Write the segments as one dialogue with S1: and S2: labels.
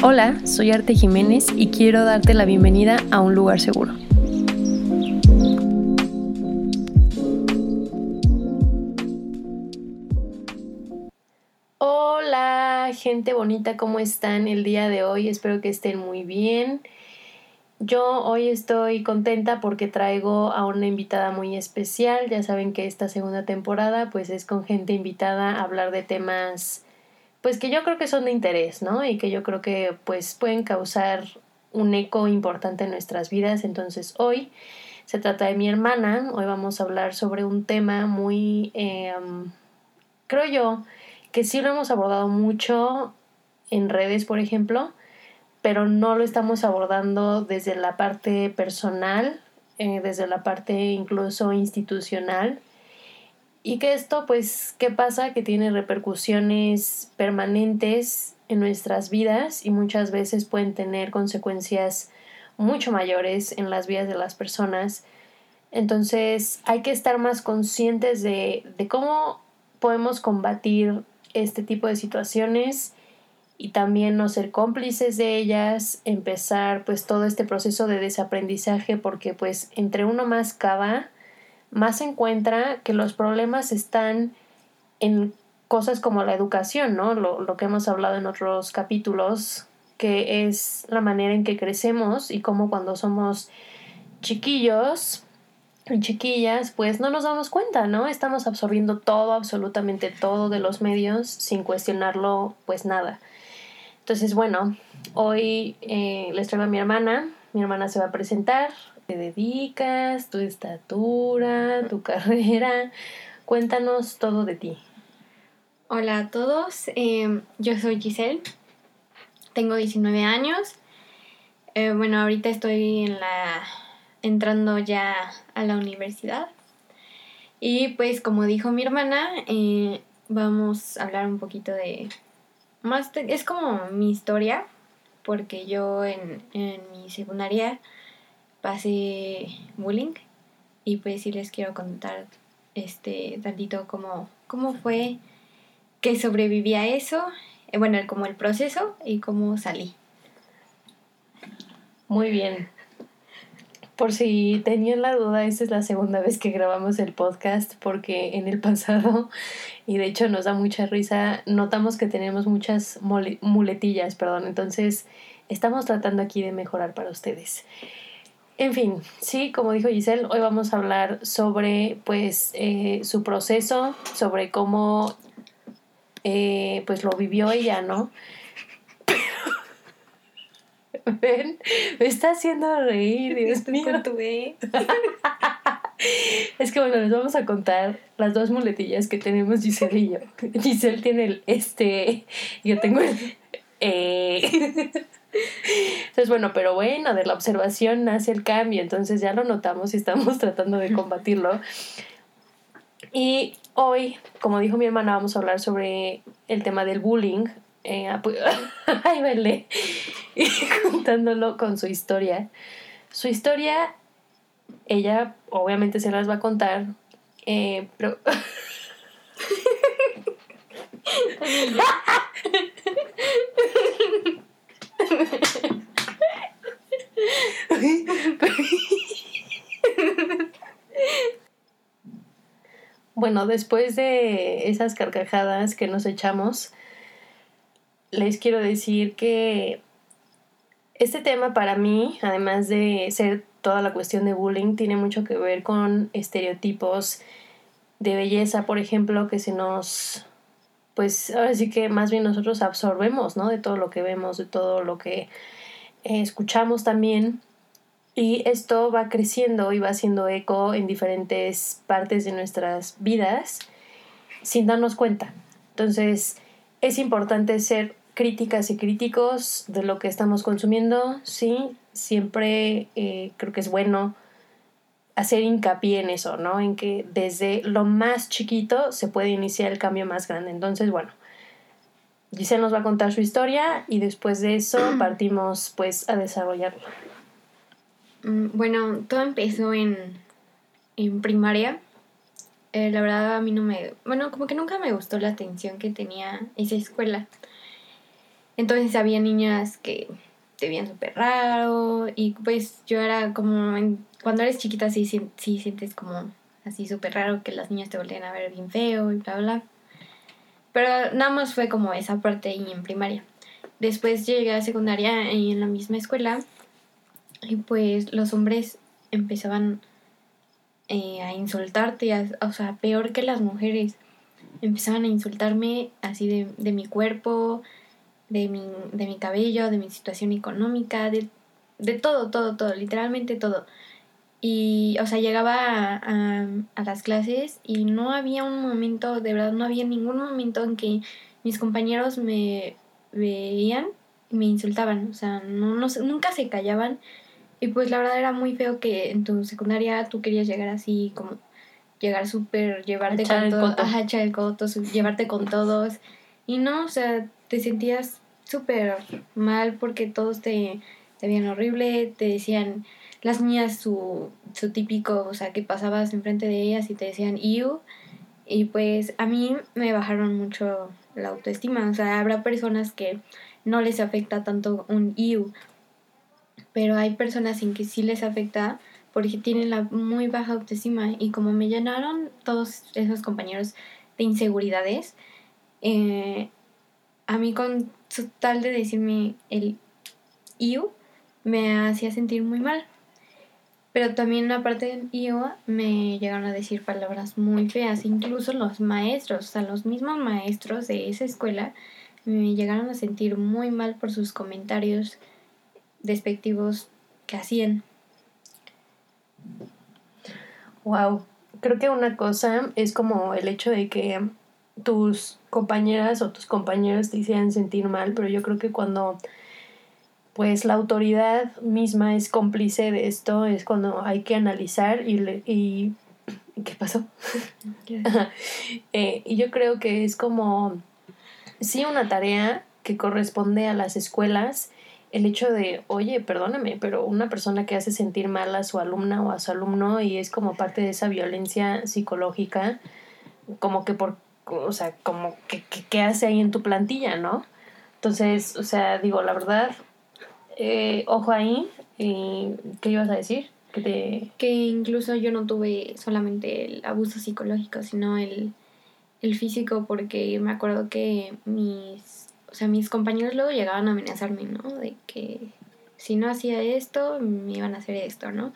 S1: Hola, soy Arte Jiménez y quiero darte la bienvenida a un lugar seguro. Hola, gente bonita, ¿cómo están el día de hoy? Espero que estén muy bien. Yo hoy estoy contenta porque traigo a una invitada muy especial. Ya saben que esta segunda temporada pues es con gente invitada a hablar de temas pues que yo creo que son de interés, ¿no? Y que yo creo que pues pueden causar un eco importante en nuestras vidas. Entonces hoy se trata de mi hermana, hoy vamos a hablar sobre un tema muy, em, creo yo, que sí lo hemos abordado mucho en redes, por ejemplo, pero no lo estamos abordando desde la parte personal, eh, desde la parte incluso institucional y que esto, pues, ¿qué pasa? Que tiene repercusiones permanentes en nuestras vidas y muchas veces pueden tener consecuencias mucho mayores en las vidas de las personas. Entonces hay que estar más conscientes de, de cómo podemos combatir este tipo de situaciones y también no ser cómplices de ellas, empezar pues todo este proceso de desaprendizaje porque pues entre uno más cava, más se encuentra que los problemas están en cosas como la educación, ¿no? Lo, que hemos hablado en otros capítulos, que es la manera en que crecemos y cómo cuando somos chiquillos y chiquillas, pues no nos damos cuenta, ¿no? Estamos absorbiendo todo, absolutamente todo de los medios sin cuestionarlo, pues nada. Entonces, bueno, hoy eh, les traigo a mi hermana. Mi hermana se va a presentar te dedicas, tu estatura, tu carrera. Cuéntanos todo de ti.
S2: Hola a todos, em, yo soy Giselle, tengo 19 años. Eh, bueno, ahorita estoy en la entrando ya a la universidad. Y pues como dijo mi hermana, eh, vamos a hablar un poquito de más es como mi historia, porque yo en, en mi secundaria pasé bullying y pues sí les quiero contar este tantito cómo, cómo fue que sobreviví a eso, eh, bueno, como el proceso y cómo salí.
S1: Muy bien. Por si tenían la duda, esta es la segunda vez que grabamos el podcast porque en el pasado, y de hecho nos da mucha risa, notamos que tenemos muchas muletillas, perdón, entonces estamos tratando aquí de mejorar para ustedes. En fin, sí, como dijo Giselle, hoy vamos a hablar sobre pues eh, su proceso, sobre cómo eh, pues lo vivió ella, ¿no? Ven, me está haciendo reír, Dios mío. es que bueno, les vamos a contar las dos muletillas que tenemos Giselle y yo. Giselle tiene el este, yo tengo el eh. Entonces, bueno, pero bueno, de la observación nace el cambio, entonces ya lo notamos y estamos tratando de combatirlo. Y hoy, como dijo mi hermana, vamos a hablar sobre el tema del bullying. Eh, ay, vele. Y contándolo con su historia. Su historia, ella obviamente se las va a contar, eh, pero... bueno, después de esas carcajadas que nos echamos, les quiero decir que este tema para mí, además de ser toda la cuestión de bullying, tiene mucho que ver con estereotipos de belleza, por ejemplo, que se nos pues ahora sí que más bien nosotros absorbemos, ¿no? De todo lo que vemos, de todo lo que eh, escuchamos también. Y esto va creciendo y va haciendo eco en diferentes partes de nuestras vidas sin darnos cuenta. Entonces, es importante ser críticas y críticos de lo que estamos consumiendo, sí, siempre eh, creo que es bueno hacer hincapié en eso, ¿no? En que desde lo más chiquito se puede iniciar el cambio más grande. Entonces, bueno, Giselle nos va a contar su historia y después de eso partimos pues a desarrollarlo.
S2: Mm, bueno, todo empezó en, en primaria. Eh, la verdad a mí no me... Bueno, como que nunca me gustó la atención que tenía esa escuela. Entonces había niñas que te veían súper raro y pues yo era como, cuando eres chiquita sí, sí, sí sientes como así súper raro que las niñas te volvían a ver bien feo y bla, bla. Pero nada más fue como esa parte y en primaria. Después llegué a secundaria y en la misma escuela y pues los hombres empezaban eh, a insultarte, o sea, peor que las mujeres. Empezaban a insultarme así de, de mi cuerpo, de mi, de mi cabello, de mi situación económica, de, de todo, todo, todo, literalmente todo. Y, o sea, llegaba a, a, las clases y no había un momento, de verdad, no había ningún momento en que mis compañeros me veían y me insultaban. O sea, no, no, nunca se callaban. Y pues la verdad era muy feo que en tu secundaria tú querías llegar así, como llegar súper, llevarte con todos, ajá, el coto, llevarte con todos. Y no, o sea, te sentías súper mal porque todos te, te veían horrible, te decían las niñas su, su típico, o sea, que pasabas enfrente de ellas y te decían you. Y pues a mí me bajaron mucho la autoestima. O sea, habrá personas que no les afecta tanto un you, pero hay personas en que sí les afecta porque tienen la muy baja autoestima. Y como me llenaron todos esos compañeros de inseguridades, eh, a mí con tal de decirme el you me hacía sentir muy mal. Pero también aparte del IOA me llegaron a decir palabras muy feas, incluso los maestros, o sea, los mismos maestros de esa escuela me llegaron a sentir muy mal por sus comentarios despectivos que hacían.
S1: Wow, creo que una cosa es como el hecho de que tus compañeras o tus compañeros te hicieran sentir mal, pero yo creo que cuando pues la autoridad misma es cómplice de esto, es cuando hay que analizar y... y ¿Qué pasó? Eh, y yo creo que es como, sí, una tarea que corresponde a las escuelas, el hecho de, oye, perdóname, pero una persona que hace sentir mal a su alumna o a su alumno y es como parte de esa violencia psicológica, como que por, o sea, como que, que, hace ahí en tu plantilla, ¿no? Entonces, o sea, digo, la verdad, eh, ojo ahí, ¿qué ibas a decir?
S2: Que, que incluso yo no tuve solamente el abuso psicológico, sino el, el físico, porque me acuerdo que mis, o sea, mis compañeros luego llegaban a amenazarme, ¿no? De que si no hacía esto, me iban a hacer esto, ¿no?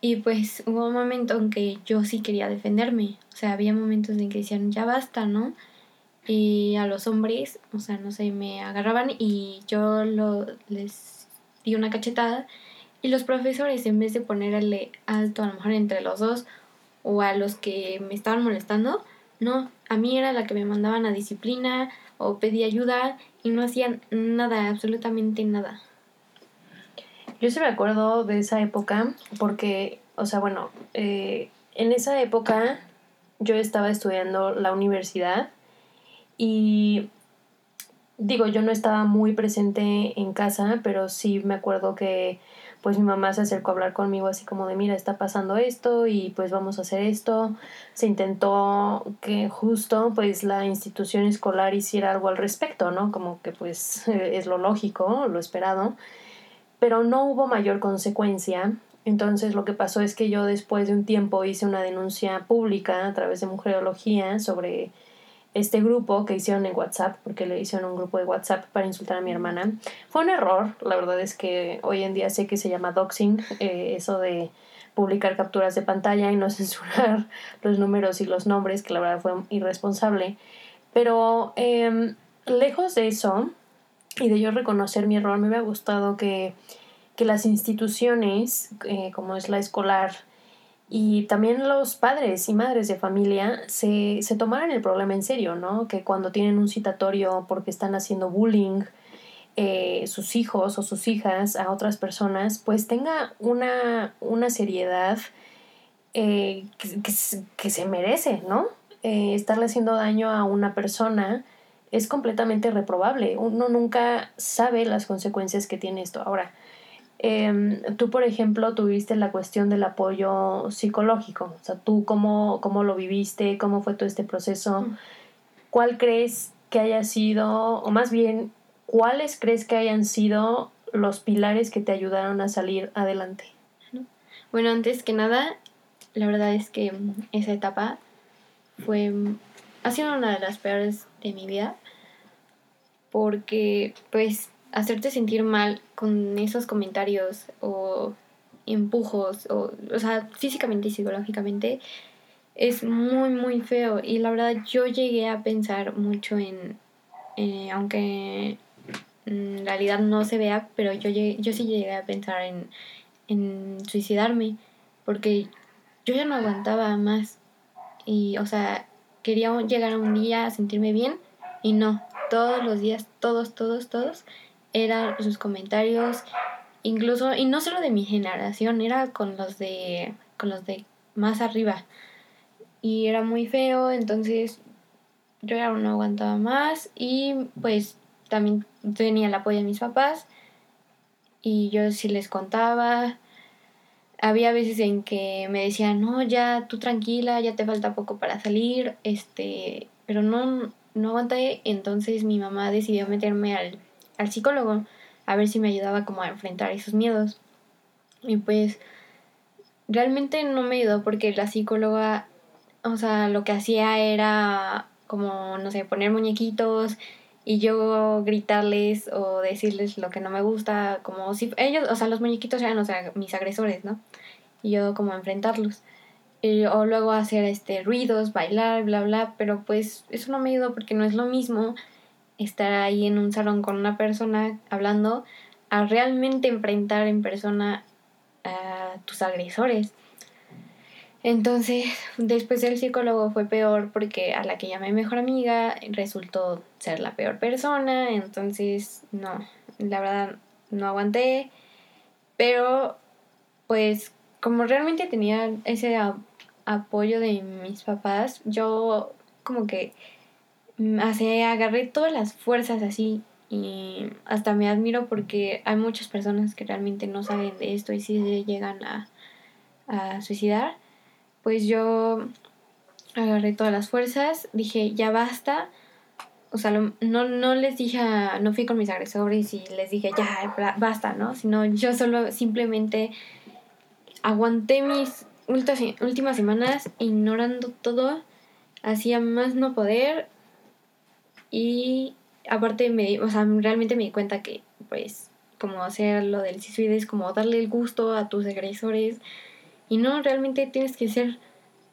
S2: Y pues hubo un momento en que yo sí quería defenderme, o sea, había momentos en que decían, ya basta, ¿no? Y a los hombres, o sea, no sé, me agarraban y yo lo, les di una cachetada y los profesores en vez de ponerle alto a lo mejor entre los dos o a los que me estaban molestando, no, a mí era la que me mandaban a disciplina o pedí ayuda y no hacían nada, absolutamente nada.
S1: Yo sí me acuerdo de esa época porque, o sea, bueno, eh, en esa época yo estaba estudiando la universidad y digo, yo no estaba muy presente en casa, pero sí me acuerdo que pues mi mamá se acercó a hablar conmigo así como de mira, está pasando esto y pues vamos a hacer esto. Se intentó que justo pues la institución escolar hiciera algo al respecto, ¿no? Como que pues es lo lógico, lo esperado, pero no hubo mayor consecuencia. Entonces lo que pasó es que yo después de un tiempo hice una denuncia pública a través de Mujerología sobre este grupo que hicieron en WhatsApp, porque le hicieron un grupo de WhatsApp para insultar a mi hermana. Fue un error, la verdad es que hoy en día sé que se llama doxing, eh, eso de publicar capturas de pantalla y no censurar los números y los nombres, que la verdad fue irresponsable. Pero em, lejos de eso y de yo reconocer mi error, me hubiera gustado que, que las instituciones, eh, como es la escolar, y también los padres y madres de familia se, se tomaran el problema en serio, ¿no? Que cuando tienen un citatorio porque están haciendo bullying, eh, sus hijos o sus hijas a otras personas, pues tenga una, una seriedad eh, que, se merece, ¿no? Eh, estarle haciendo daño a una persona es completamente reprobable. Uno nunca sabe las consecuencias que tiene esto. Ahora, Em, tú, por ejemplo, tuviste la cuestión del apoyo psicológico. O sea, tú cómo, cómo lo viviste, cómo fue todo este proceso. ¿Cuál crees que haya sido, o más bien, ¿cuáles crees que hayan sido los pilares que te ayudaron a salir adelante?
S2: Bueno, antes que nada, la verdad es que esa etapa fue ha sido una de las peores de mi vida porque pues hacerte sentir mal con esos comentarios o empujos o, o sea, físicamente y psicológicamente es muy muy feo. Y la verdad yo llegué a pensar mucho en eh, aunque en realidad no se vea pero yo yo sí llegué a pensar en, en suicidarme porque yo ya no aguantaba más. Y o sea quería llegar un día a sentirme bien y no. Todos los días todos todos todos eran sus comentarios incluso y no solo de mi generación era con los de con los de más arriba y era muy feo, entonces yo ya no aguantaba más y pues también tenía el apoyo de mis papás y yo sí les contaba. Había veces en que me decían, no, ya tú tranquila, ya te falta poco para salir, este, pero no, no aguanté, entonces mi mamá decidió meterme al, al psicólogo a ver si me ayudaba como a enfrentar esos miedos. Y pues realmente no me ayudó porque la psicóloga o sea, lo que hacía era como, no sé, poner muñequitos y yo gritarles o decirles lo que no me gusta, como si ellos, o sea, los muñequitos eran, o sea, mis agresores, ¿no? Y yo como enfrentarlos. o luego hacer este ruidos, bailar, bla, bla, pero pues eso no me ayudó porque no es lo mismo estar ahí en un salón con una persona hablando a realmente enfrentar en persona a tus agresores. Entonces, después el psicólogo fue peor porque a la que llamé mejor amiga resultó ser la peor persona, entonces no, la verdad no aguanté, pero pues como realmente tenía ese apoyo de mis papás, yo como que así agarré todas las fuerzas así y hasta me admiro porque hay muchas personas que realmente no saben de esto y sí llegan a, a suicidar pues yo agarré todas las fuerzas, dije, ya basta. O sea, no, no les dije, no fui con mis agresores y les dije, ya, basta, ¿no? Sino yo solo simplemente aguanté mis últimas semanas ignorando todo, hacía más no poder y aparte me, o sea, realmente me di cuenta que pues como hacer lo del suicidio es como darle el gusto a tus agresores y no, realmente tienes que ser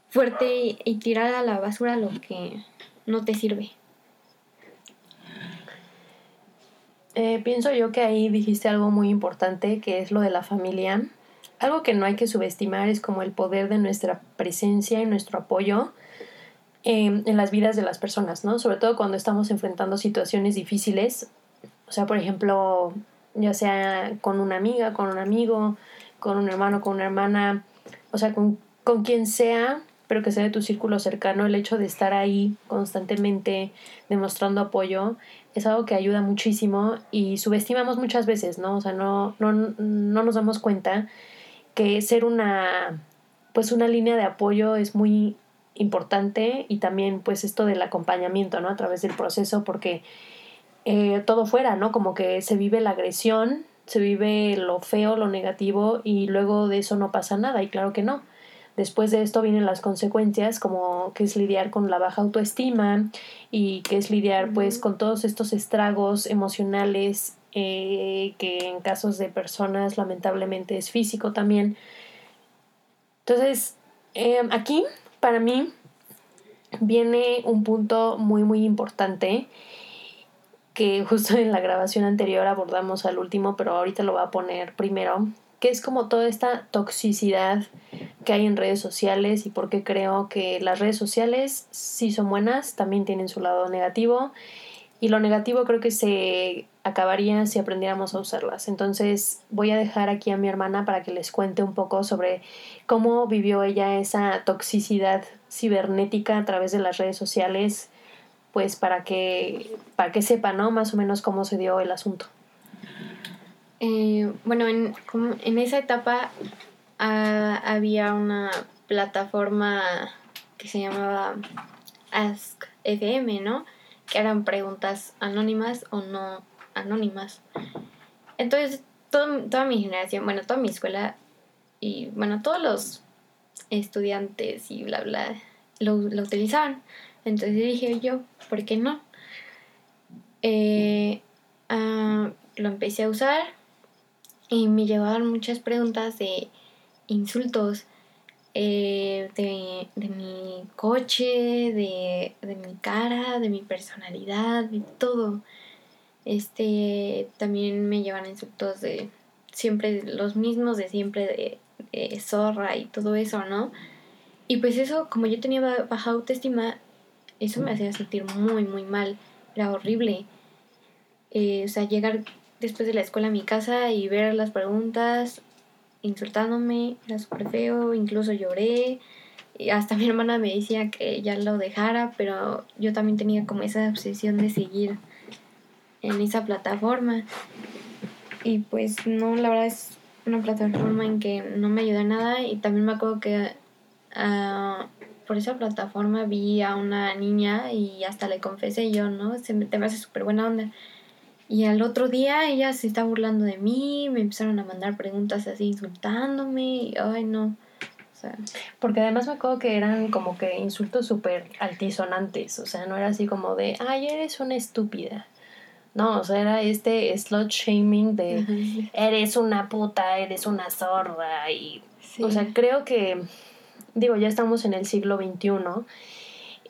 S2: fuerte y, tirar a la basura lo que no te sirve.
S1: Eh, pienso yo que ahí dijiste algo muy importante, que es lo de la familia. Algo que no hay que subestimar es como el poder de nuestra presencia y nuestro apoyo em, en las vidas de las personas, ¿no? Sobre todo cuando estamos enfrentando situaciones difíciles. O sea, por ejemplo, ya sea con una amiga, con un amigo, con un hermano, con una hermana, o sea, con, con quien sea, pero que sea de tu círculo cercano, el hecho de estar ahí constantemente demostrando apoyo es algo que ayuda muchísimo y subestimamos muchas veces, ¿no? O sea, no, no, no nos damos cuenta que ser una, pues una línea de apoyo es muy importante y también pues esto del acompañamiento, ¿no? A través del proceso porque eh, todo fuera, ¿no? Como que se vive la agresión se vive lo feo, lo negativo y luego de eso no pasa nada y claro que no. Después de esto vienen las consecuencias como que es lidiar con la baja autoestima y que es lidiar pues con todos estos estragos emocionales eh, que en casos de personas lamentablemente es físico también. Entonces, em, aquí para mí viene un punto muy muy importante que justo en la grabación anterior abordamos al último, pero ahorita lo voy a poner primero, que es como toda esta toxicidad que hay en redes sociales y porque creo que las redes sociales sí son buenas, también tienen su lado negativo. Y lo negativo creo que se acabaría si aprendiéramos a usarlas. Entonces voy a dejar aquí a mi hermana para que les cuente un poco sobre cómo vivió ella esa toxicidad cibernética a través de las redes sociales pues para que, para que sepa, ¿no? Más o menos cómo se dio el asunto.
S2: Eh, bueno, en, en esa etapa ah, había una plataforma que se llamaba Ask FM, ¿no? Que eran preguntas anónimas o no anónimas. Entonces, toda mi generación, bueno, toda mi escuela y, bueno, todos los estudiantes y bla, bla, lo, lo utilizaban. Entonces dije yo, ¿por qué no? Eh, ah, lo empecé a usar y me llevaban muchas preguntas de insultos eh, de, mi coche, de, mi cara, de mi personalidad, de todo. Este, también me llevan insultos de siempre los mismos, de siempre de, zorra y todo eso, ¿no? Y pues eso, como yo tenía baja autoestima, eso me hacía sentir muy, muy mal. Era horrible. Eh, o sea, llegar después de la escuela a mi casa y ver las preguntas insultándome, era súper feo, incluso lloré. Y hasta mi hermana me decía que ya lo dejara, pero yo también tenía como esa obsesión de seguir en esa plataforma. Y pues no, la verdad es una plataforma en que no me ayuda nada y también me acuerdo que uh, por esa plataforma vi a una niña y hasta le confesé yo, ¿no? Se me, te me hace súper buena onda. Y al otro día ella se está burlando de mí, me empezaron a mandar preguntas así insultándome, y, ay no.
S1: Porque además me acuerdo que eran como que insultos súper altisonantes, o sea, no era así como de, ay, eres una estúpida. No, o sea, era este slot shaming de, eres una puta, eres una zorra, y, o sea, creo que, digo, ya estamos en el siglo XXI,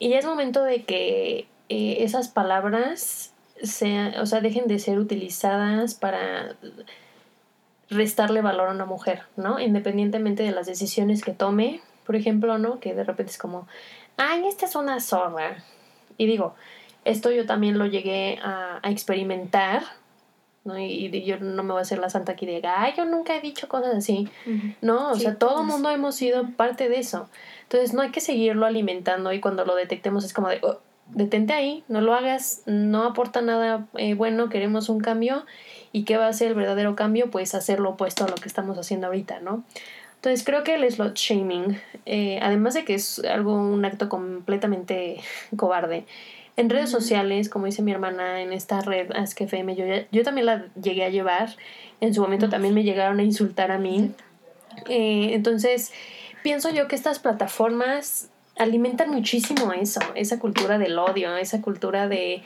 S1: y ya es momento de que eh, esas palabras sea, o sea, dejen de ser utilizadas para restarle valor a una mujer, ¿no? Independientemente de las decisiones que tome, por ejemplo, ¿no? Que de repente es como, ay, esta es una zorra. Y digo, esto yo también lo llegué a, experimentar, ¿no? Y, yo no me voy a hacer la santa aquí de, ay, yo nunca he dicho cosas así, ¿no? O sea, todo el mundo hemos sido parte de eso. Entonces, no hay que seguirlo alimentando y cuando lo detectemos es como de, oh, detente ahí, no lo hagas, no aporta nada eh, bueno, queremos un cambio. ¿Y qué va a ser el verdadero cambio? Pues hacer lo opuesto a lo que estamos haciendo ahorita, ¿no? Entonces creo que el slot shaming, eh, además de que es algo, un acto completamente cobarde, en redes sociales, como dice mi hermana, en esta red AskFM, yo, yo también la llegué a llevar, en su momento también me llegaron a insultar a mí. Eh, entonces, pienso yo que estas plataformas alimentan muchísimo eso, esa cultura del odio, esa cultura de,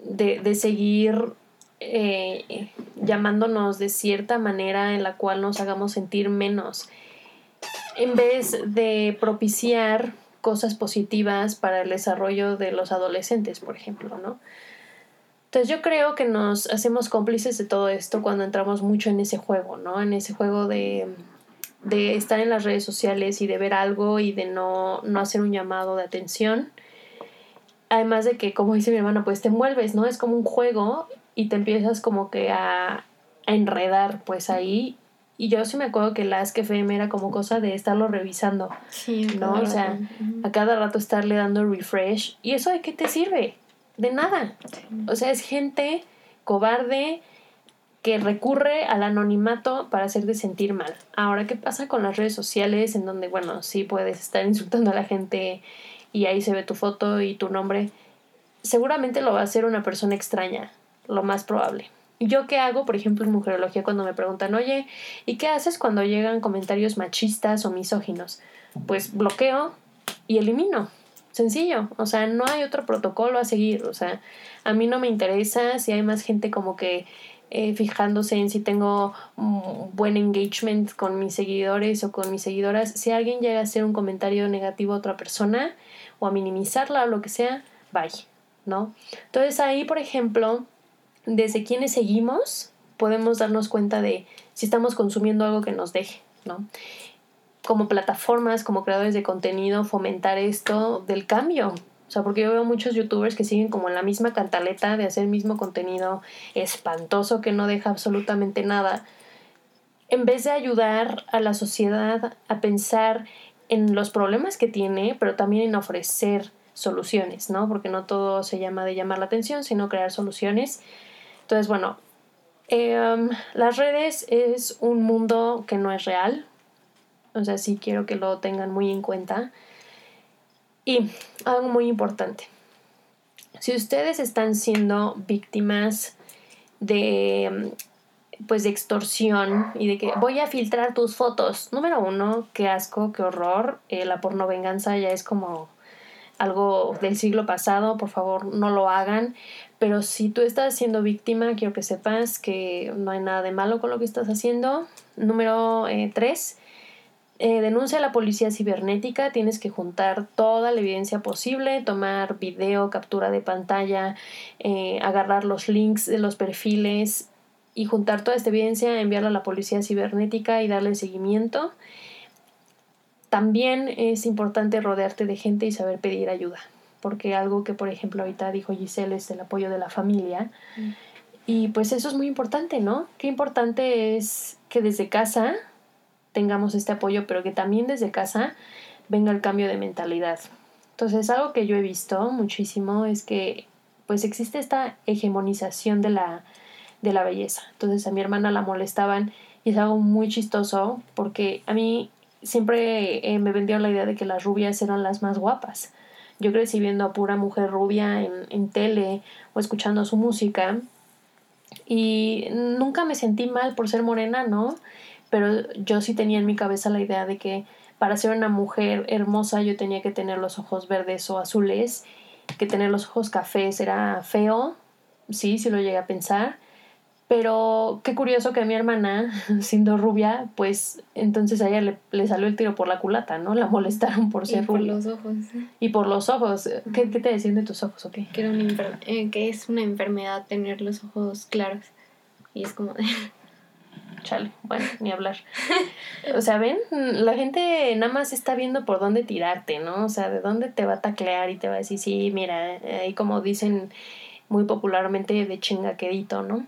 S1: de, seguir eh, llamándonos de cierta manera en la cual nos hagamos sentir menos, en vez de propiciar cosas positivas para el desarrollo de los adolescentes, por ejemplo, ¿no? Entonces yo creo que nos hacemos cómplices de todo esto cuando entramos mucho en ese juego, ¿no? En ese juego de de estar en las redes sociales y de ver algo y de no, no hacer un llamado de atención. Además de que, como dice mi hermana, pues te envuelves, ¿no? Es como un juego y te empiezas como que a, enredar pues ahí. Y yo sí me acuerdo que las que FM era como cosa de estarlo revisando, sí, ¿no? O sea, a cada rato estarle dando refresh. ¿Y eso de qué te sirve? De nada. O sea, es gente cobarde, que recurre al anonimato para hacerte sentir mal. Ahora, ¿qué pasa con las redes sociales en donde, bueno, sí puedes estar insultando a la gente y ahí se ve tu foto y tu nombre? Seguramente lo va a hacer una persona extraña, lo más probable. ¿Yo qué hago, por ejemplo, en Mujerología cuando me preguntan, oye, ¿y qué haces cuando llegan comentarios machistas o misóginos? Pues bloqueo y elimino. Sencillo, o sea, no hay otro protocolo a seguir, o sea, a mí no me interesa si hay más gente como que eh, fijándose en si tengo buen engagement con mis seguidores o con mis seguidoras. Si alguien llega a hacer un comentario negativo a otra persona o a minimizarla o lo que sea, bye, ¿no? Entonces ahí, por ejemplo, desde quienes seguimos, podemos darnos cuenta de si estamos consumiendo algo que nos deje, ¿no? Como plataformas, como creadores de contenido, fomentar esto del cambio, o sea, porque yo veo muchos youtubers que siguen como en la misma cantaleta de hacer el mismo contenido espantoso que no deja absolutamente nada. En vez de ayudar a la sociedad a pensar en los problemas que tiene, pero también en ofrecer soluciones, ¿no? Porque no todo se llama de llamar la atención, sino crear soluciones. Entonces, bueno, em, las redes es un mundo que no es real. O sea, sí quiero que lo tengan muy en cuenta. Y algo muy importante, si ustedes están siendo víctimas de pues de extorsión y de que voy a filtrar tus fotos. Número uno, qué asco, qué horror. Eh, la porno venganza ya es como algo del siglo pasado, por favor no lo hagan. Pero si tú estás siendo víctima, quiero que sepas que no hay nada de malo con lo que estás haciendo. Número eh, tres, eh, denuncia a la policía cibernética, tienes que juntar toda la evidencia posible, tomar video, captura de pantalla, agarrar los links de los perfiles, y juntar toda esta evidencia, enviarla a la policía cibernética y darle seguimiento. También es importante rodearte de gente y saber pedir ayuda, porque algo que por ejemplo ahorita dijo Giselle es el apoyo de la familia. Mm. Y pues eso es muy importante, ¿no? Qué importante es que desde casa tengamos este apoyo, pero que también desde casa venga el cambio de mentalidad. Entonces, algo que yo he visto muchísimo es que pues existe esta hegemonización de la de la belleza. Entonces a mi hermana la molestaban y es algo muy chistoso porque a mí siempre eh, me vendió la idea de que las rubias eran las más guapas. Yo crecí viendo a pura mujer rubia en, en tele o escuchando su música y nunca me sentí mal por ser morena, ¿no? Pero yo sí tenía en mi cabeza la idea de que para ser una mujer hermosa yo tenía que tener los ojos verdes o azules, que tener los ojos cafés era feo, sí, sí lo llegué a pensar, pero qué curioso que a mi hermana, siendo rubia, pues entonces a ella le, salió el tiro por la culata, ¿no? La molestaron por ser rubia.
S2: Y por los ojos.
S1: Y por los ojos. ¿Qué, te decían de tus ojos o qué?
S2: Que, era una eh, que es una enfermedad tener los ojos claros. Y es como...
S1: Chale, bueno, ni hablar. O sea, ven, la gente nada más está viendo por dónde tirarte, ¿no? O sea, de dónde te va a taclear y te va a decir, sí, mira, ahí como dicen muy popularmente de chingaquedito, ¿no?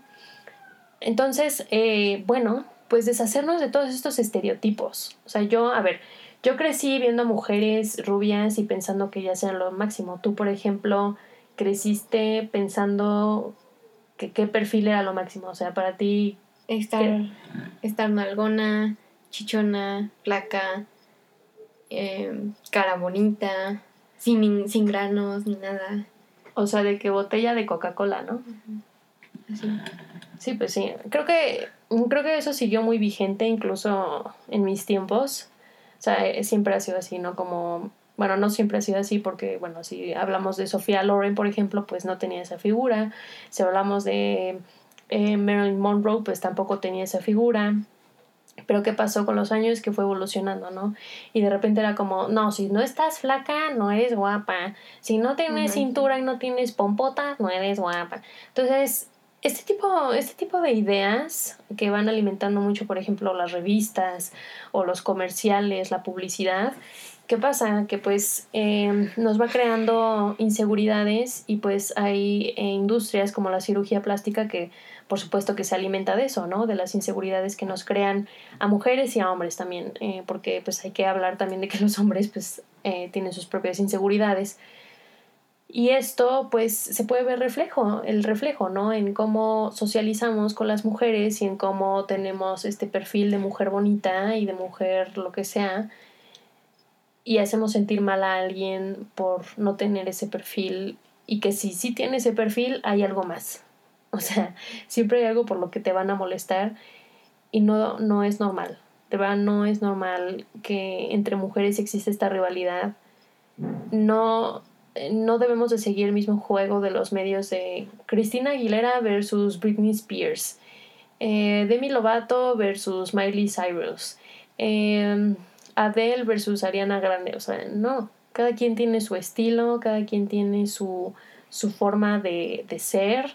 S1: Entonces, eh, bueno, pues deshacernos de todos estos estereotipos. O sea, yo, a ver, yo crecí viendo mujeres rubias y pensando que ya sean lo máximo. Tú, por ejemplo, creciste pensando que qué perfil era lo máximo. O sea, para ti...
S2: Estar, estar malgona, chichona, placa, em, cara bonita, sin, sin granos ni nada.
S1: O sea, de que botella de Coca-Cola, ¿no? Así. Sí, pues sí. Creo que, creo que eso siguió muy vigente incluso en mis tiempos. O sea, eh, siempre ha sido así, ¿no? Como, bueno, no siempre ha sido así porque, bueno, si hablamos de Sofía Loren, por ejemplo, pues no tenía esa figura. Si hablamos de eh, Marilyn Monroe, pues tampoco tenía esa figura. Pero ¿qué pasó con los años? Que fue evolucionando, ¿no? Y de repente era como, no, si no estás flaca, no eres guapa. Si no tienes cintura y no tienes pompota, no eres guapa. Entonces, este tipo, este tipo de ideas que van alimentando mucho, por ejemplo, las revistas o los comerciales, la publicidad, ¿qué pasa? Que pues em, nos va creando inseguridades y pues hay eh, industrias como la cirugía plástica que por supuesto que se alimenta de eso, ¿no? De las inseguridades que nos crean a mujeres y a hombres también, eh, porque pues hay que hablar también de que los hombres pues eh, tienen sus propias inseguridades y esto pues se puede ver reflejo, el reflejo, ¿no? En cómo socializamos con las mujeres y en cómo tenemos este perfil de mujer bonita y de mujer lo que sea y hacemos sentir mal a alguien por no tener ese perfil y que si sí tiene ese perfil hay algo más. O sea, siempre hay algo por lo que te van a molestar y no, no es normal. De verdad no es normal que entre mujeres exista esta rivalidad. No, no debemos de seguir el mismo juego de los medios de Cristina Aguilera versus Britney Spears, eh, Demi Lovato versus Miley Cyrus, eh, Adele versus Ariana Grande, o sea, no, cada quien tiene su estilo, cada quien tiene su, su forma de, de ser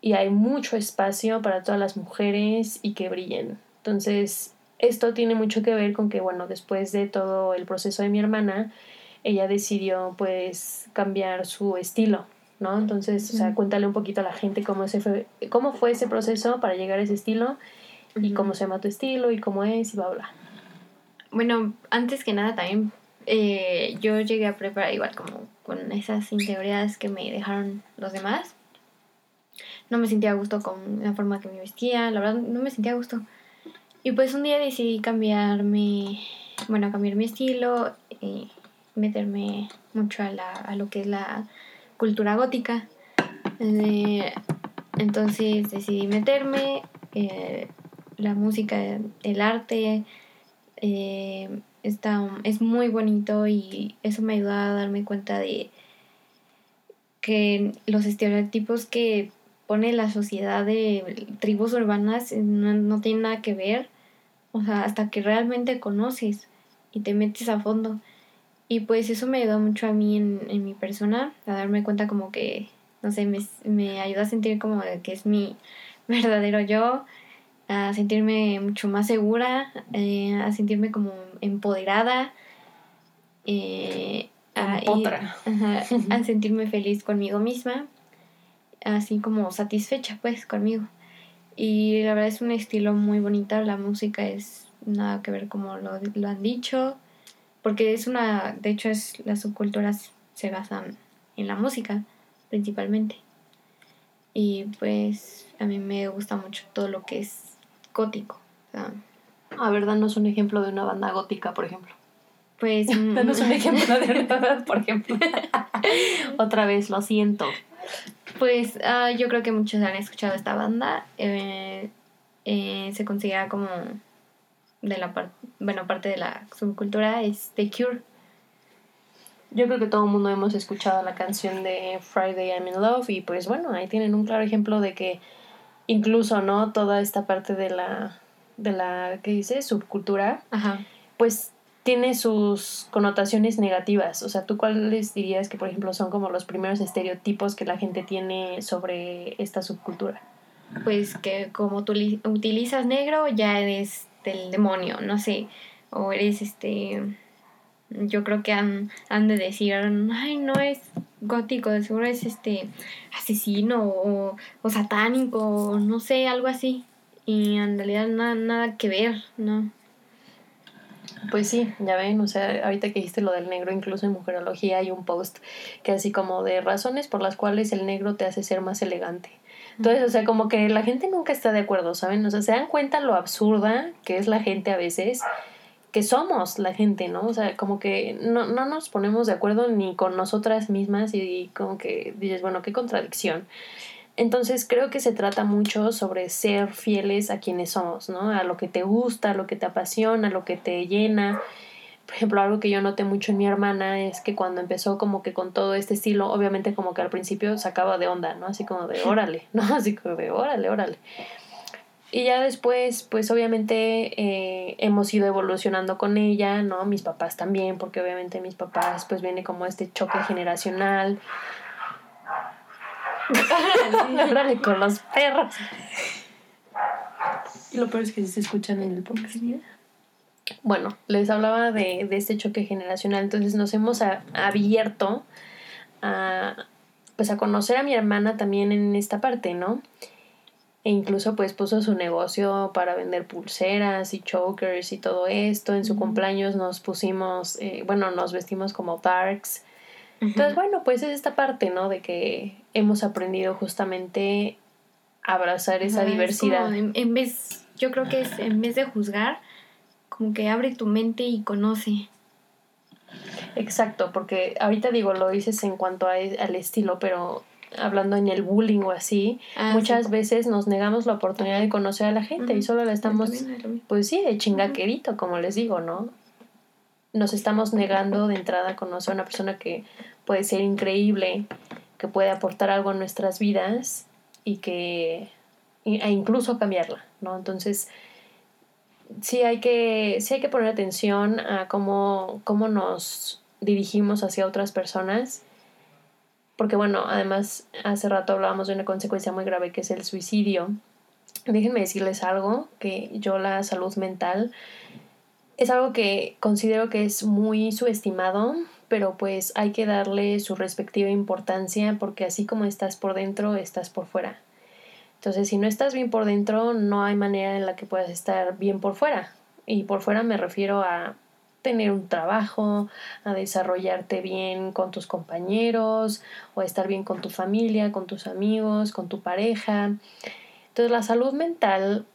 S1: y hay mucho espacio para todas las mujeres y que brillen. Entonces, esto tiene mucho que ver con que, bueno, después de todo el proceso de mi hermana, ella decidió pues cambiar su estilo, ¿no? Entonces, o sea, cuéntale un poquito a la gente cómo, ese fue, cómo fue ese proceso para llegar a ese estilo y cómo se llama tu estilo y cómo es y bla, bla.
S2: Bueno, antes que nada también eh, yo llegué a preparar igual como con esas inseguridades que me dejaron los demás. No me sentía a gusto con la forma que me vestía, la verdad no me sentía a gusto. Y pues un día decidí cambiarme, bueno, cambiar mi estilo. Y meterme mucho a, la, a lo que es la cultura gótica. Eh, entonces decidí meterme. Eh, la música, el arte, eh, está, es muy bonito y eso me ayuda a darme cuenta de que los estereotipos que pone la sociedad de tribus urbanas no, no tienen nada que ver. O sea, hasta que realmente conoces y te metes a fondo. Y pues eso me ayudó mucho a mí en, en mi persona, a darme cuenta como que, no sé, me, me ayuda a sentir como que es mi verdadero yo, a sentirme mucho más segura, eh, a sentirme como empoderada, eh, a, a sentirme feliz conmigo misma, así como satisfecha pues conmigo. Y la verdad es un estilo muy bonito, la música es nada que ver como lo, lo han dicho, porque es una, de hecho es las subculturas se basan en la música principalmente. Y pues a mí me gusta mucho todo lo que es gótico.
S1: a ver, danos un ejemplo de una banda gótica, por ejemplo.
S2: Pues.
S1: danos un ejemplo de una banda, por ejemplo. Otra vez, lo siento.
S2: Pues ah, yo creo que muchos han escuchado esta banda. Eh, eh, se considera como de la parte, bueno, parte de la subcultura es The Cure.
S1: Yo creo que todo el mundo hemos escuchado la canción de Friday I'm in Love y pues bueno, ahí tienen un claro ejemplo de que incluso, ¿no? Toda esta parte de la, de la, ¿qué dice? Subcultura, pues tiene sus connotaciones negativas. O sea, ¿tú cuáles dirías que, por ejemplo, son como los primeros estereotipos que la gente tiene sobre esta subcultura?
S2: Pues que como tú utilizas negro ya eres del demonio, no sé, o eres este yo creo que han, han de decir, ay, no es gótico, de seguro es este asesino o, o satánico, no sé, algo así. Y en realidad nada, nada que ver, ¿no?
S1: Pues sí, ya ven, o sea, ahorita que dijiste lo del negro, incluso en Mujerología hay un post que así como de razones por las cuales el negro te hace ser más elegante. Entonces, o sea, como que la gente nunca está de acuerdo, ¿saben? O sea, se dan cuenta lo absurda que es la gente a veces que somos la gente, ¿no? O sea, como que no, no nos ponemos de acuerdo ni con nosotras mismas y como que dices, bueno, qué contradicción. Entonces creo que se trata mucho sobre ser fieles a quienes somos, ¿no? A lo que te gusta, a lo que te apasiona, a lo que te llena. Por ejemplo, algo que yo noté mucho en mi hermana es que cuando empezó como que con todo este estilo, obviamente como que al principio sacaba de onda, ¿no? Así como de órale, ¿no? Así como de órale, órale. Y ya después, pues obviamente eh, hemos ido evolucionando con ella, ¿no? Mis papás también, porque obviamente mis papás, pues viene como este choque generacional. Órale con los perros. Y lo peor es que se escuchan en el podcast. Bueno, les hablaba de, de este choque generacional, entonces nos hemos abierto a, pues a conocer a mi hermana también en esta parte, ¿no? E incluso pues puso su negocio para vender pulseras y chokers y todo esto. En su cumpleaños nos pusimos, eh, bueno, nos vestimos como darks. Entonces, bueno, pues es esta parte, ¿no? De que hemos aprendido justamente a abrazar esa diversidad.
S2: en, vez, yo creo que es en vez de juzgar, como que abre tu mente y conoce.
S1: Exacto, porque ahorita digo, lo dices en cuanto a, al estilo, pero hablando en el bullying o así, ah, muchas veces nos negamos la oportunidad de conocer a la gente y solo la estamos, pues sí, de chingaquerito, como les digo, ¿no? Nos estamos negando de entrada a conocer a una persona que puede ser increíble, que puede aportar algo en nuestras vidas y que e incluso cambiarla, ¿no? Entonces, sí hay que, sí hay que poner atención a cómo, cómo nos dirigimos hacia otras personas porque bueno, además hace rato hablábamos de una consecuencia muy grave que es el suicidio. Déjenme decirles algo, que yo la salud mental es algo que considero que es muy subestimado, pero pues hay que darle su respectiva importancia porque así como estás por dentro, estás por fuera. Entonces, si no estás bien por dentro, no hay manera en la que puedas estar bien por fuera. Y por fuera me refiero a tener un trabajo, a desarrollarte bien con tus compañeros o a estar bien con tu familia, con tus amigos, con tu pareja. Entonces la salud mental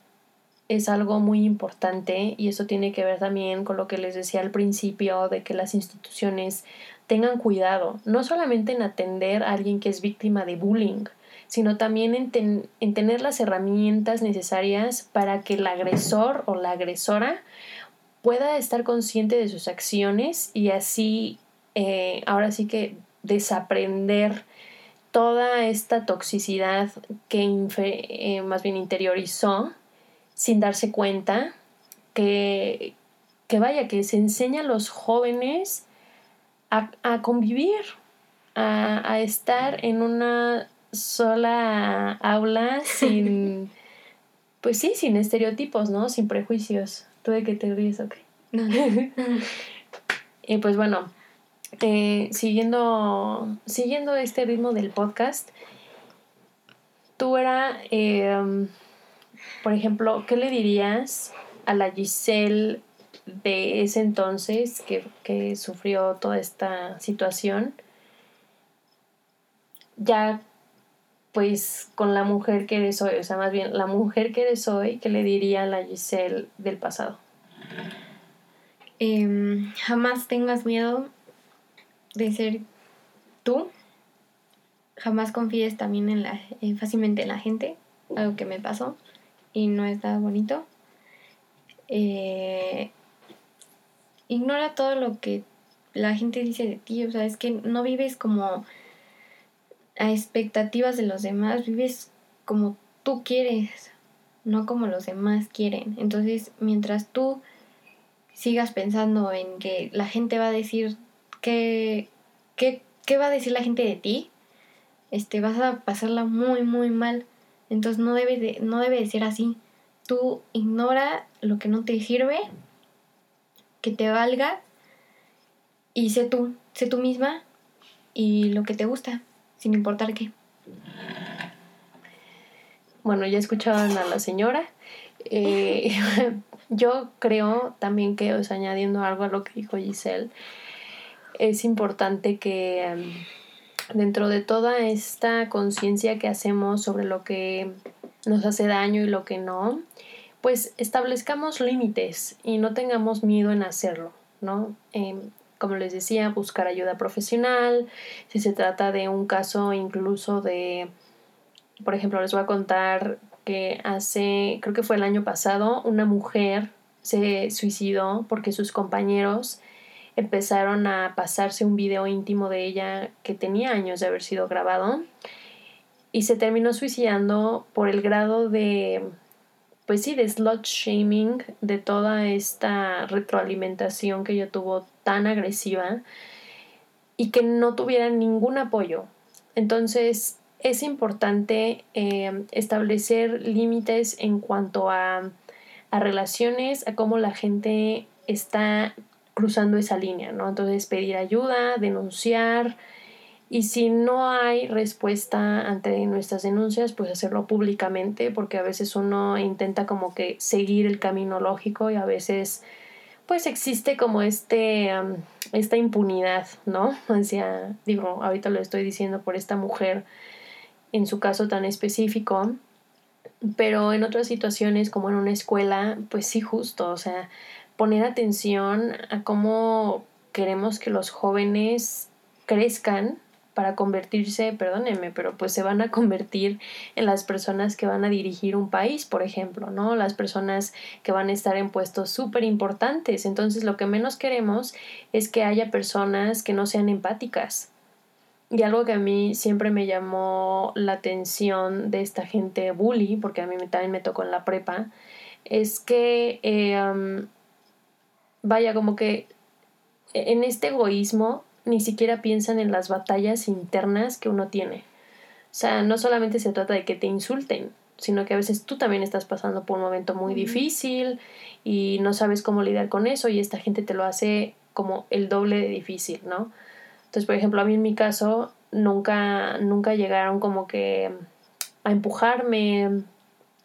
S1: es algo muy importante y eso tiene que ver también con lo que les decía al principio de que las instituciones tengan cuidado, no solamente en atender a alguien que es víctima de bullying, sino también en, en tener las herramientas necesarias para que el agresor o la agresora pueda estar consciente de sus acciones y así, eh, ahora sí que desaprender toda esta toxicidad que eh, más bien interiorizó sin darse cuenta que, que vaya, que se enseña a los jóvenes a, convivir, a, a, estar en una sola aula sin, pues sí, sin estereotipos, ¿no? Sin prejuicios. ¿Tú de qué te ríes o qué? y pues bueno, eh, siguiendo, siguiendo este ritmo del podcast, tú era, em, por ejemplo, ¿qué le dirías a la Giselle de ese entonces que, que sufrió toda esta situación? Ya pues con la mujer que eres hoy, o sea, más bien la mujer que eres hoy, ¿qué le diría a la Giselle del pasado?
S2: Em, jamás tengas miedo de ser tú. Jamás confíes también en la, eh, fácilmente en la gente, algo que me pasó y no es nada bonito. Eh, ignora todo lo que la gente dice de ti, o sea, es que no vives como a expectativas de los demás, vives como tú quieres, no como los demás quieren. Entonces, mientras tú sigas pensando en que la gente va a decir que, qué va a decir la gente de ti, este, vas a pasarla muy, muy mal. Entonces no debe de, no debe de ser así. Tú ignora lo que no te sirve, que te valga, y sé tú, sé tú misma y lo que te gusta, sin importar qué.
S1: Bueno, ya escuchaban a la señora. Eh, Yo creo también que, o añadiendo algo a lo que dijo Giselle, es importante que em, dentro de toda esta conciencia que hacemos sobre lo que nos hace daño y lo que no, pues establezcamos límites y no tengamos miedo en hacerlo, ¿no? Em, como les decía, buscar ayuda profesional, si se trata de un caso incluso de, por ejemplo, les voy a contar que hace, creo que fue el año pasado, una mujer se suicidó porque sus compañeros empezaron a pasarse un video íntimo de ella que tenía años de haber sido grabado y se terminó suicidando por el grado de pues sí, de slot shaming, de toda esta retroalimentación que ella tuvo tan agresiva y que no tuviera ningún apoyo. Entonces, es importante eh, establecer límites en cuanto a, a, relaciones, a cómo la gente está cruzando esa línea, ¿no? Entonces pedir ayuda, denunciar y si no hay respuesta ante nuestras denuncias, pues hacerlo públicamente porque a veces uno intenta como que seguir el camino lógico y a veces pues existe como este esta impunidad, ¿no? Sea, digo, ahorita lo estoy diciendo por esta mujer en su caso tan específico, pero en otras situaciones como en una escuela, pues sí justo, o sea, poner atención a cómo queremos que los jóvenes crezcan para convertirse, perdónenme, pero pues se van a convertir en las personas que van a dirigir un país, por ejemplo, ¿no? Las personas que van a estar en puestos súper importantes. Entonces lo que menos queremos es que haya personas que no sean empáticas, y algo que a mí siempre me llamó la atención de esta gente bully, porque a mí también me tocó en la prepa, es que, eh, vaya, como que en este egoísmo ni siquiera piensan en las batallas internas que uno tiene. O sea, no solamente se trata de que te insulten, sino que a veces tú también estás pasando por un momento muy difícil y no sabes cómo lidiar con eso y esta gente te lo hace como el doble de difícil, ¿no? Entonces, por ejemplo, a mí en mi caso nunca, nunca llegaron como que a empujarme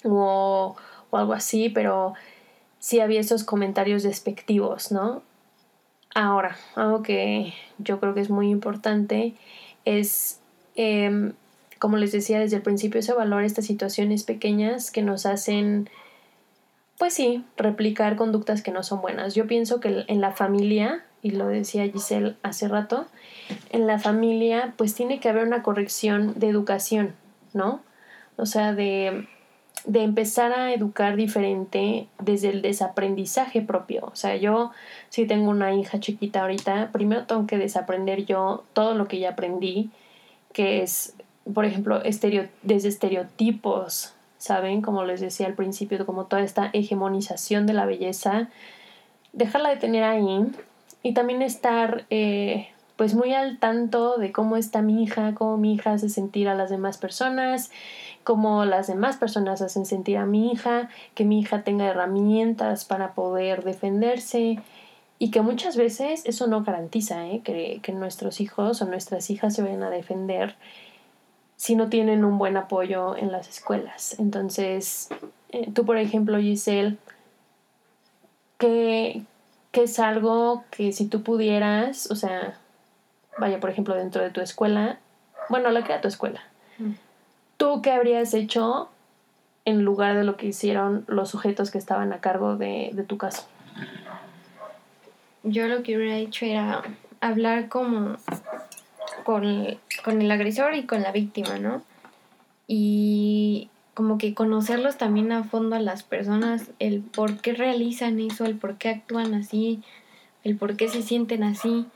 S1: o, o algo así, pero sí había esos comentarios despectivos, ¿no? Ahora, algo que yo creo que es muy importante es, em, como les decía desde el principio, ese valor estas situaciones pequeñas que nos hacen, pues sí, replicar conductas que no son buenas. Yo pienso que en la familia y lo decía Giselle hace rato, en la familia pues tiene que haber una corrección de educación. ¿no? O sea, de, de empezar a educar diferente desde el desaprendizaje propio. O sea, yo si tengo una hija chiquita ahorita, primero tengo que desaprender yo todo lo que ya aprendí, que es, por ejemplo, desde estereotipos, ¿saben? Como les decía al principio, como toda esta hegemonización de la belleza, dejarla de tener ahí y también estar eh, pues muy al tanto de cómo está mi hija, cómo mi hija hace sentir a las demás personas, cómo las demás personas hacen sentir a mi hija, que mi hija tenga herramientas para poder defenderse y que muchas veces eso no garantiza ¿eh? que, que nuestros hijos o nuestras hijas se vayan a defender si no tienen un buen apoyo en las escuelas. Entonces, eh, tú por ejemplo, Giselle, ¿qué, ¿qué es algo que si tú pudieras, o sea, vaya por ejemplo dentro de tu escuela, bueno, la que era tu escuela, mm. ¿tú qué habrías hecho en lugar de lo que hicieron los sujetos que estaban a cargo de, de tu caso?
S2: Yo lo que hubiera hecho era hablar como con, con el agresor y con la víctima, ¿no? Y como que conocerlos también a fondo a las personas, el por qué realizan eso, el por qué actúan así, el por qué se sienten así.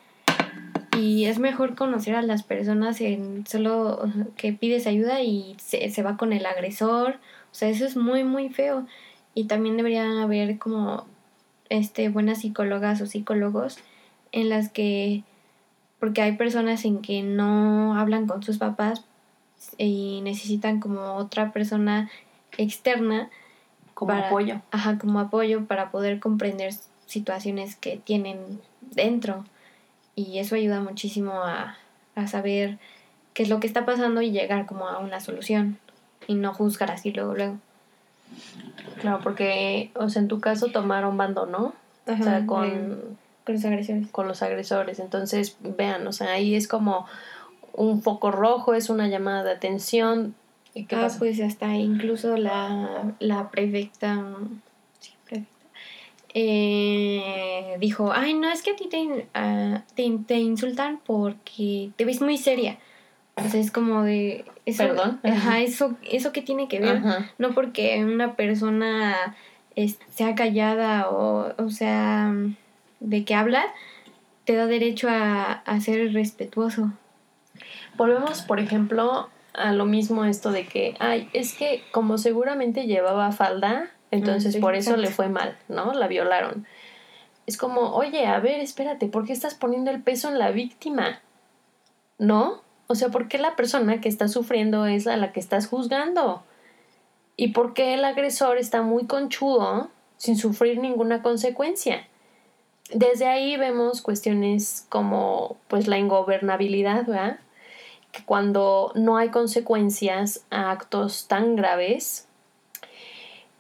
S2: Y es mejor conocer a las personas en solo que pides ayuda y se, se va con el agresor. O sea, eso es muy, muy feo. Y también deberían haber como este, buenas psicólogas o psicólogos en las que porque hay personas en que no hablan con sus papás y necesitan como otra persona externa
S1: como apoyo.
S2: Ajá, como apoyo para poder comprender situaciones que tienen dentro. Y eso ayuda muchísimo a, a saber qué es lo que está pasando y llegar como a una solución y no juzgar así luego luego.
S1: Claro, porque, o sea, en tu caso tomaron bando, ¿no? o sea, con,
S2: con los agresores.
S1: Con los agresores. Entonces, vean, o sea, ahí es como un foco rojo, es una llamada de atención.
S2: ¿Y qué ah, pues hasta incluso la, la prefecta, prefecta eh, dijo, ay, no, es que a ti te, uh, te, insultan porque te ves muy seria. O sea, es como de... Eso, Perdón. Ajá, eso, eso que tiene que ver. No porque una persona sea callada o, o sea de que habla, te da derecho a, a ser respetuoso.
S1: Volvemos, por ejemplo, a lo mismo esto de que, ay, es que como seguramente llevaba falda, entonces por eso le fue mal, ¿no? La violaron. Es como, oye, a ver, espérate, ¿por qué estás poniendo el peso en la víctima? ¿No? O sea, ¿por qué la persona que está sufriendo es a la que estás juzgando? ¿Y por qué el agresor está muy conchudo sin sufrir ninguna consecuencia? Desde ahí vemos cuestiones como pues la ingobernabilidad, ¿verdad? Que cuando no hay consecuencias a actos tan graves,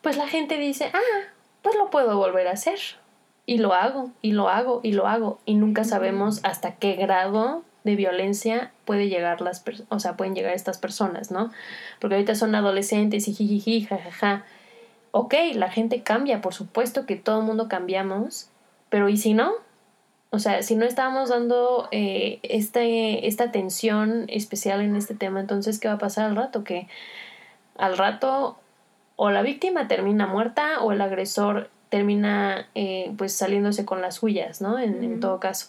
S1: pues la gente dice, ah, pues lo puedo volver a hacer. Y lo hago, y lo hago, y lo hago. Y nunca sabemos hasta qué grado de violencia puede llegar las o sea, pueden llegar estas personas, ¿no? Porque ahorita son adolescentes y jijiji, jajaja. Ok, la gente cambia, por supuesto que todo el mundo cambiamos, pero ¿y si no? O sea, si no estamos dando eh, este, esta atención especial en este tema, entonces, ¿qué va a pasar al rato? Que al rato o la víctima termina muerta o el agresor termina eh, pues saliéndose con las suyas, ¿no? En, todo caso.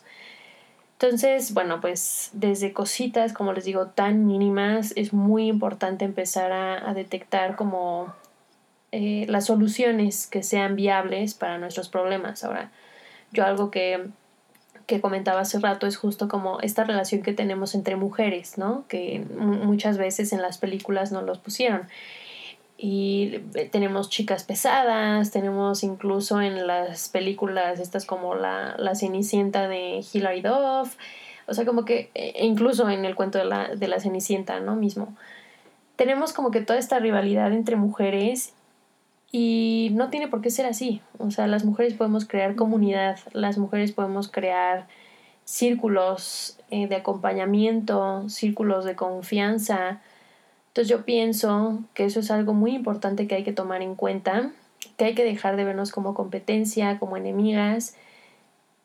S1: Entonces, bueno, pues desde cositas, como les digo, tan mínimas, es muy importante empezar a, detectar como eh, las soluciones que sean viables para nuestros problemas. Ahora, yo algo que, que comentaba hace rato es justo como esta relación que tenemos entre mujeres, ¿no? Que muchas veces en las películas no los pusieron. Y tenemos chicas pesadas, tenemos incluso en las películas estas como la, la Cenicienta de Hilary Duff, o sea, como que e incluso en el cuento de la, de la Cenicienta, ¿no? Mismo. Tenemos como que toda esta rivalidad entre mujeres y no tiene por qué ser así. O sea, las mujeres podemos crear comunidad, las mujeres podemos crear círculos eh, de acompañamiento, círculos de confianza. Entonces yo pienso que eso es algo muy importante que hay que tomar en cuenta, que hay que dejar de vernos como competencia, como enemigas,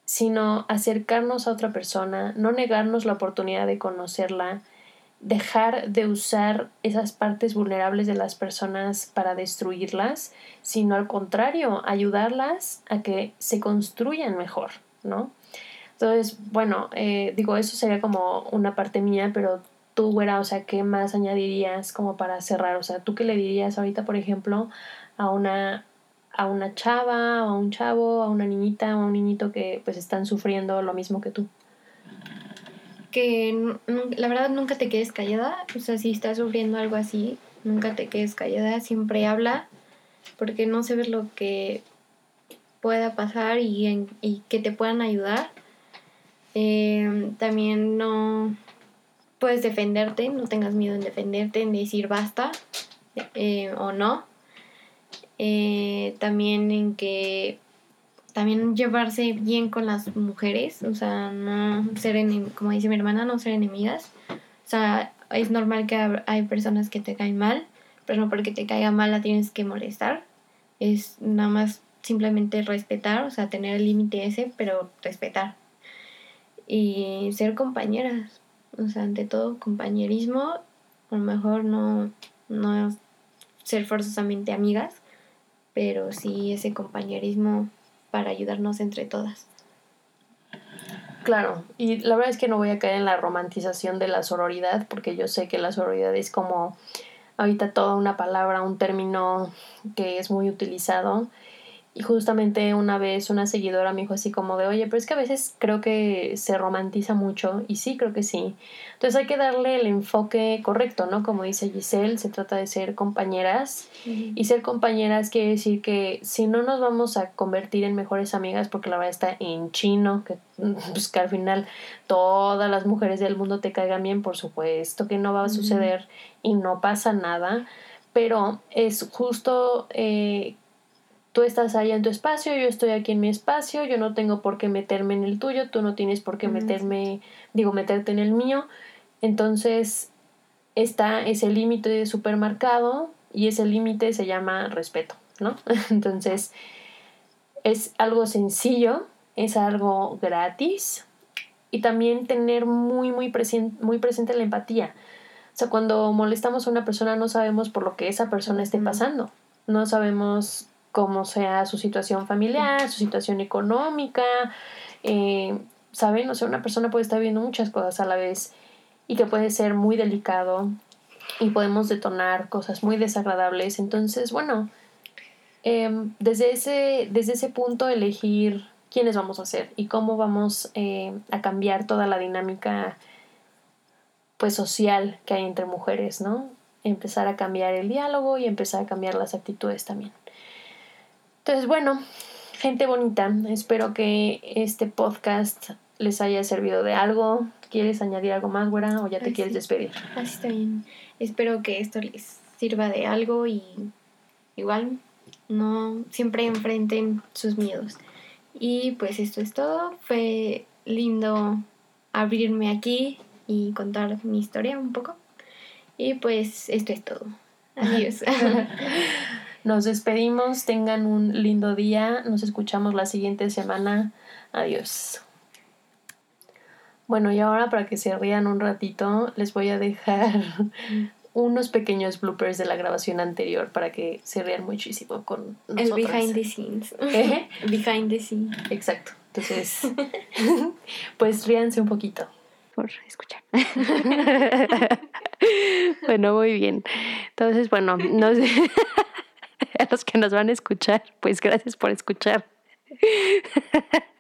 S1: sino acercarnos a otra persona, no negarnos la oportunidad de conocerla dejar de usar esas partes vulnerables de las personas para destruirlas, sino al contrario, ayudarlas a que se construyan mejor, ¿no? Entonces, bueno, eh, digo, eso sería como una parte mía, pero tú, güera, o sea, ¿qué más añadirías como para cerrar? O sea, ¿tú qué le dirías ahorita, por ejemplo, a una, a una chava, a un chavo, a una niñita, a un niñito que pues están sufriendo lo mismo que tú?
S2: que la verdad nunca te quedes callada, o sea, si estás sufriendo algo así, nunca te quedes callada, siempre habla, porque no sabes lo que pueda pasar y, y que te puedan ayudar. Em, también no puedes defenderte, no tengas miedo en defenderte, en decir basta eh, o no. Eh, también en que también llevarse bien con las mujeres, o sea, no ser, como dice mi hermana, no ser enemigas. O sea, es normal que hay personas que te caen mal, pero no porque te caiga mal la tienes que molestar. Es nada más simplemente respetar, o sea, tener el límite ese, pero respetar. Y ser compañeras, o sea, ante todo compañerismo, a lo mejor no, no ser forzosamente amigas, pero sí ese compañerismo para ayudarnos entre todas.
S1: Claro, y la verdad es que no voy a caer en la romantización de la sororidad, porque yo sé que la sororidad es como ahorita toda una palabra, un término que es muy utilizado y justamente una vez una seguidora me dijo así como de, oye, pero es que a veces creo que se romantiza mucho y sí, creo que sí. Entonces hay que darle el enfoque correcto, ¿no? Como dice Giselle, se trata de ser compañeras y ser compañeras quiere decir que si no nos vamos a convertir en mejores amigas, porque la verdad está en chino, que, pues, que al final todas las mujeres del mundo te caigan bien, por supuesto que no va a suceder y no pasa nada pero es justo eh, tú estás ahí en tu espacio, yo estoy aquí en mi espacio, yo no tengo por qué meterme en el tuyo, tú no tienes por qué meterme, digo, meterte en el mío. Entonces está ese límite supermercado y ese límite se llama respeto, ¿no? Entonces es algo sencillo, es algo gratis y también tener muy, muy, muy presente la empatía. O sea, cuando molestamos a una persona no sabemos por lo que esa persona esté pasando. No sabemos como sea su situación familiar, su situación económica, eh, ¿saben? O sea, una persona puede estar viendo muchas cosas a la vez y que puede ser muy delicado y podemos detonar cosas muy desagradables. Entonces, bueno, em, desde, ese, desde ese punto elegir quiénes vamos a ser y cómo vamos eh, a cambiar toda la dinámica pues social que hay entre mujeres, ¿no? Empezar a cambiar el diálogo y empezar a cambiar las actitudes también. Entonces, bueno, gente bonita, espero que este podcast les haya servido de algo. ¿Quieres añadir algo más, güera, o ya te quieres despedir?
S2: Así está bien. Espero que esto les sirva de algo y igual no siempre enfrenten sus miedos. Y pues esto es todo. Fue lindo abrirme aquí y contar mi historia un poco. Y pues esto es todo. Adiós.
S1: Nos despedimos, tengan un lindo día, nos escuchamos la siguiente semana. Adiós. Bueno, y ahora para que se rían un ratito, les voy a dejar unos pequeños bloopers de la grabación anterior para que se rían muchísimo con
S2: nosotros. El behind the scenes. ¿Eh? behind the scenes.
S1: Exacto. Entonces, pues ríanse un poquito.
S2: Por escuchar.
S1: bueno, muy bien. Entonces, bueno, no sé. A los que nos van a escuchar, pues gracias por escuchar.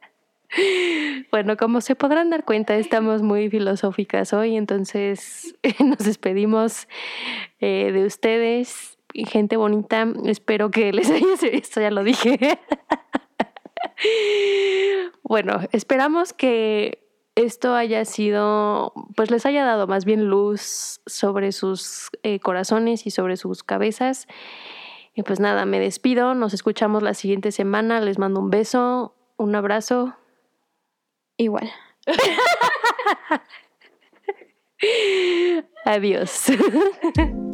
S1: Bueno, como se podrán dar cuenta, estamos muy filosóficas hoy, entonces nos despedimos eh, de ustedes, gente bonita. Espero que les haya esto ya lo dije. Bueno, esperamos que esto haya sido, pues les haya dado más bien luz sobre sus eh, corazones y sobre sus cabezas y pues nada, me despido, nos escuchamos la siguiente semana, les mando un beso, un abrazo.
S2: Igual.
S1: Adiós.